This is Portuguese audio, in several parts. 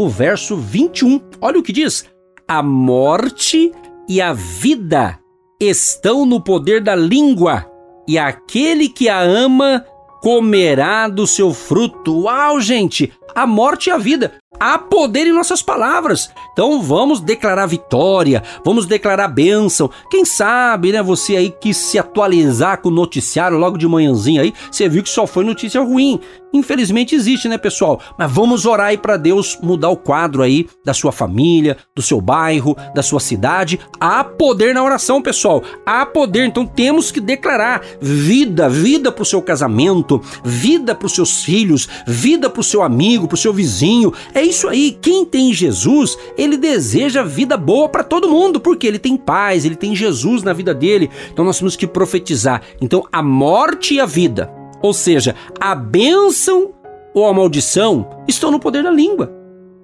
o verso 21. Olha o que diz: A morte e a vida estão no poder da língua, e aquele que a ama comerá do seu fruto. Uau, gente! A morte e a vida. Há poder em nossas palavras. Então vamos declarar vitória, vamos declarar bênção. Quem sabe, né? Você aí quis se atualizar com o noticiário logo de manhãzinha aí, você viu que só foi notícia ruim. Infelizmente existe, né, pessoal? Mas vamos orar aí para Deus mudar o quadro aí da sua família, do seu bairro, da sua cidade. Há poder na oração, pessoal. Há poder, então temos que declarar vida, vida para o seu casamento, vida para os seus filhos, vida para o seu amigo, para o seu vizinho. É isso aí. Quem tem Jesus, ele deseja vida boa para todo mundo, porque ele tem paz, ele tem Jesus na vida dele. Então nós temos que profetizar. Então a morte e a vida ou seja, a bênção ou a maldição estão no poder da língua.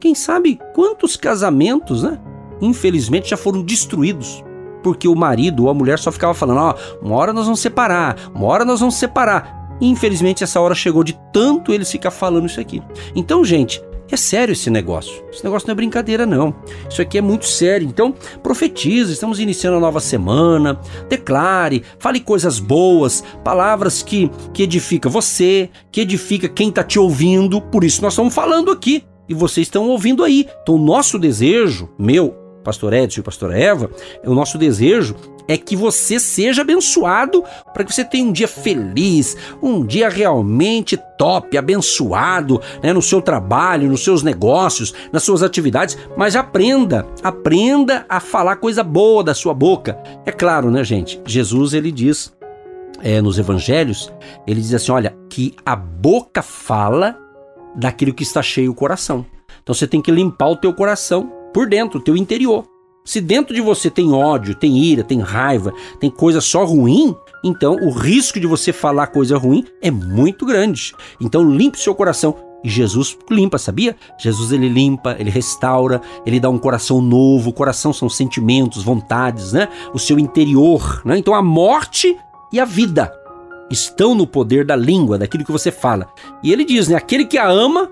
Quem sabe quantos casamentos, né? Infelizmente já foram destruídos. Porque o marido ou a mulher só ficava falando: ó, oh, uma hora nós vamos separar, uma hora nós vamos separar. Infelizmente essa hora chegou de tanto eles ficar falando isso aqui. Então, gente, é sério esse negócio. Esse negócio não é brincadeira, não. Isso aqui é muito sério. Então, profetize, estamos iniciando a nova semana. Declare, fale coisas boas, palavras que, que edifica você, que edifica quem está te ouvindo. Por isso nós estamos falando aqui. E vocês estão ouvindo aí. Então, nosso desejo, meu, pastor Edson e pastora Eva, o nosso desejo é que você seja abençoado para que você tenha um dia feliz, um dia realmente top, abençoado, né, no seu trabalho, nos seus negócios, nas suas atividades, mas aprenda, aprenda a falar coisa boa da sua boca. É claro, né, gente? Jesus ele diz é, nos evangelhos, ele diz assim, olha, que a boca fala daquilo que está cheio o coração. Então você tem que limpar o teu coração por dentro, o teu interior. Se dentro de você tem ódio, tem ira, tem raiva, tem coisa só ruim, então o risco de você falar coisa ruim é muito grande. Então limpe seu coração. E Jesus limpa, sabia? Jesus ele limpa, ele restaura, ele dá um coração novo. O coração são sentimentos, vontades, né? O seu interior, né? Então a morte e a vida estão no poder da língua, daquilo que você fala. E ele diz, né? Aquele que a ama,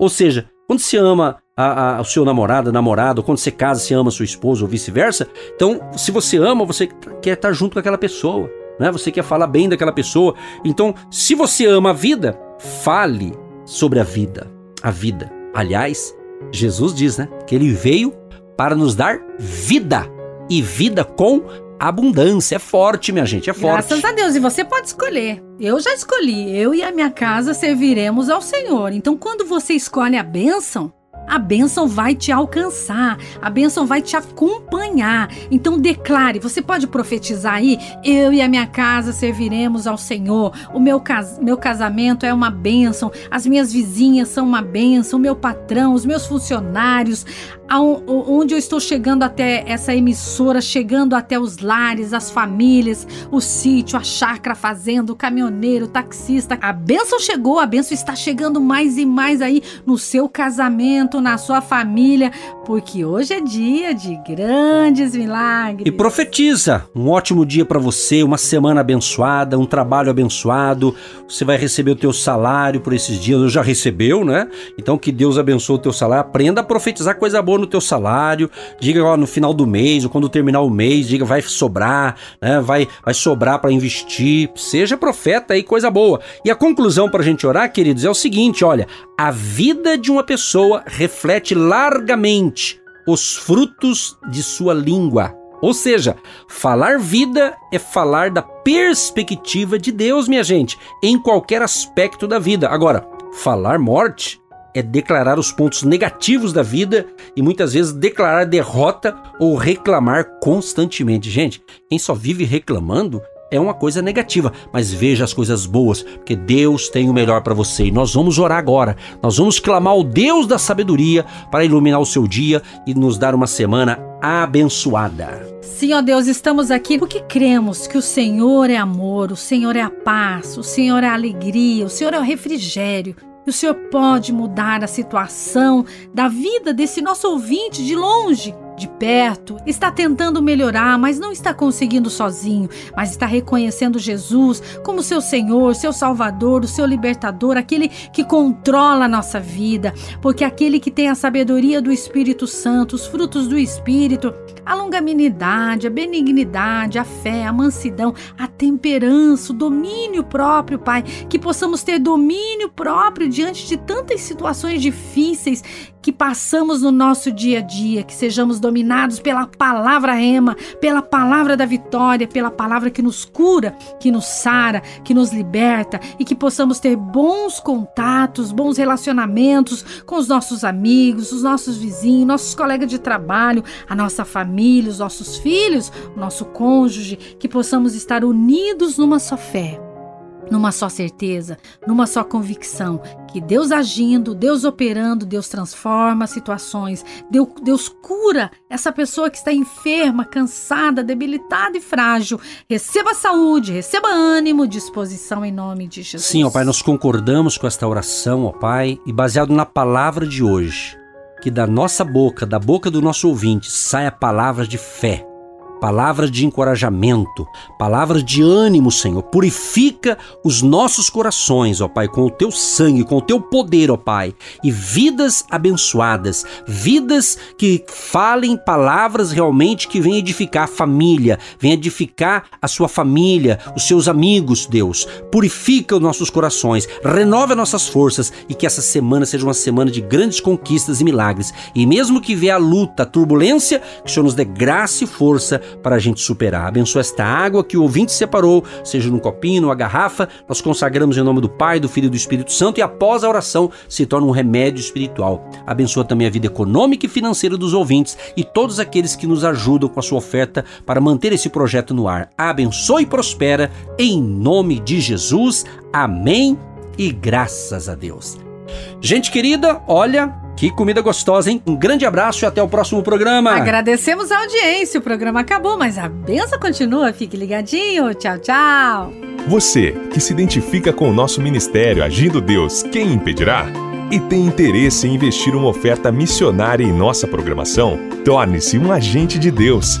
ou seja, quando se ama a, a, o seu namorado, namorado, quando você casa, você ama sua esposa ou vice-versa. Então, se você ama, você quer estar junto com aquela pessoa, né? Você quer falar bem daquela pessoa. Então, se você ama a vida, fale sobre a vida. A vida. Aliás, Jesus diz, né, que ele veio para nos dar vida e vida com abundância. É forte, minha gente, é forte. Graças a Deus. E você pode escolher. Eu já escolhi. Eu e a minha casa serviremos ao Senhor. Então, quando você escolhe a bênção, a bênção vai te alcançar, a bênção vai te acompanhar. Então declare, você pode profetizar aí: eu e a minha casa serviremos ao Senhor, o meu, cas meu casamento é uma bênção, as minhas vizinhas são uma bênção, o meu patrão, os meus funcionários, onde eu estou chegando até essa emissora, chegando até os lares, as famílias, o sítio, a chácara, a fazenda, o caminhoneiro, o taxista. A bênção chegou, a bênção está chegando mais e mais aí no seu casamento, na sua família, porque hoje é dia de grandes milagres. E profetiza um ótimo dia para você, uma semana abençoada, um trabalho abençoado. Você vai receber o teu salário por esses dias, já recebeu, né? Então que Deus abençoe o teu salário. Aprenda a profetizar coisa boa no teu salário, diga ó, no final do mês ou quando terminar o mês, diga vai sobrar, né? Vai, vai sobrar para investir. Seja profeta aí, coisa boa. E a conclusão para a gente orar, queridos, é o seguinte: olha, a vida de uma pessoa reflete largamente os frutos de sua língua. Ou seja, falar vida é falar da perspectiva de Deus, minha gente, em qualquer aspecto da vida. Agora, falar morte é declarar os pontos negativos da vida e muitas vezes declarar derrota ou reclamar constantemente. Gente, quem só vive reclamando é uma coisa negativa, mas veja as coisas boas, porque Deus tem o melhor para você. E nós vamos orar agora. Nós vamos clamar ao Deus da sabedoria para iluminar o seu dia e nos dar uma semana abençoada. Sim, ó Deus, estamos aqui porque cremos que o Senhor é amor, o Senhor é a paz, o Senhor é a alegria, o Senhor é o refrigério. O Senhor pode mudar a situação da vida desse nosso ouvinte de longe de perto, está tentando melhorar, mas não está conseguindo sozinho, mas está reconhecendo Jesus como seu Senhor, seu Salvador, o seu libertador, aquele que controla a nossa vida, porque aquele que tem a sabedoria do Espírito Santo, os frutos do Espírito, a longanimidade, a benignidade, a fé, a mansidão, a temperança, o domínio próprio, Pai, que possamos ter domínio próprio diante de tantas situações difíceis que passamos no nosso dia a dia, que sejamos dominados pela palavra rema, pela palavra da vitória, pela palavra que nos cura, que nos sara, que nos liberta e que possamos ter bons contatos, bons relacionamentos com os nossos amigos, os nossos vizinhos, nossos colegas de trabalho, a nossa família, os nossos filhos, o nosso cônjuge, que possamos estar unidos numa só fé numa só certeza, numa só convicção que Deus agindo, Deus operando, Deus transforma situações, Deus, Deus cura essa pessoa que está enferma, cansada, debilitada e frágil. Receba saúde, receba ânimo, disposição em nome de Jesus. Sim, ó Pai, nós concordamos com esta oração, ó Pai, e baseado na palavra de hoje, que da nossa boca, da boca do nosso ouvinte, saia palavras de fé palavras de encorajamento, palavras de ânimo, Senhor. Purifica os nossos corações, ó Pai, com o teu sangue, com o teu poder, ó Pai, e vidas abençoadas, vidas que falem palavras realmente que venham edificar a família, venham edificar a sua família, os seus amigos, Deus. Purifica os nossos corações, renova nossas forças e que essa semana seja uma semana de grandes conquistas e milagres. E mesmo que venha a luta, a turbulência, que o Senhor nos dê graça e força para a gente superar. Abençoa esta água que o ouvinte separou, seja no copinho, numa garrafa. Nós consagramos em nome do Pai, do Filho e do Espírito Santo e após a oração se torna um remédio espiritual. Abençoa também a vida econômica e financeira dos ouvintes e todos aqueles que nos ajudam com a sua oferta para manter esse projeto no ar. Abençoe e prospera em nome de Jesus. Amém e graças a Deus. Gente querida, olha, que comida gostosa, hein? Um grande abraço e até o próximo programa. Agradecemos a audiência. O programa acabou, mas a benção continua. Fique ligadinho. Tchau, tchau. Você que se identifica com o nosso ministério Agindo Deus, quem impedirá? E tem interesse em investir uma oferta missionária em nossa programação? Torne-se um agente de Deus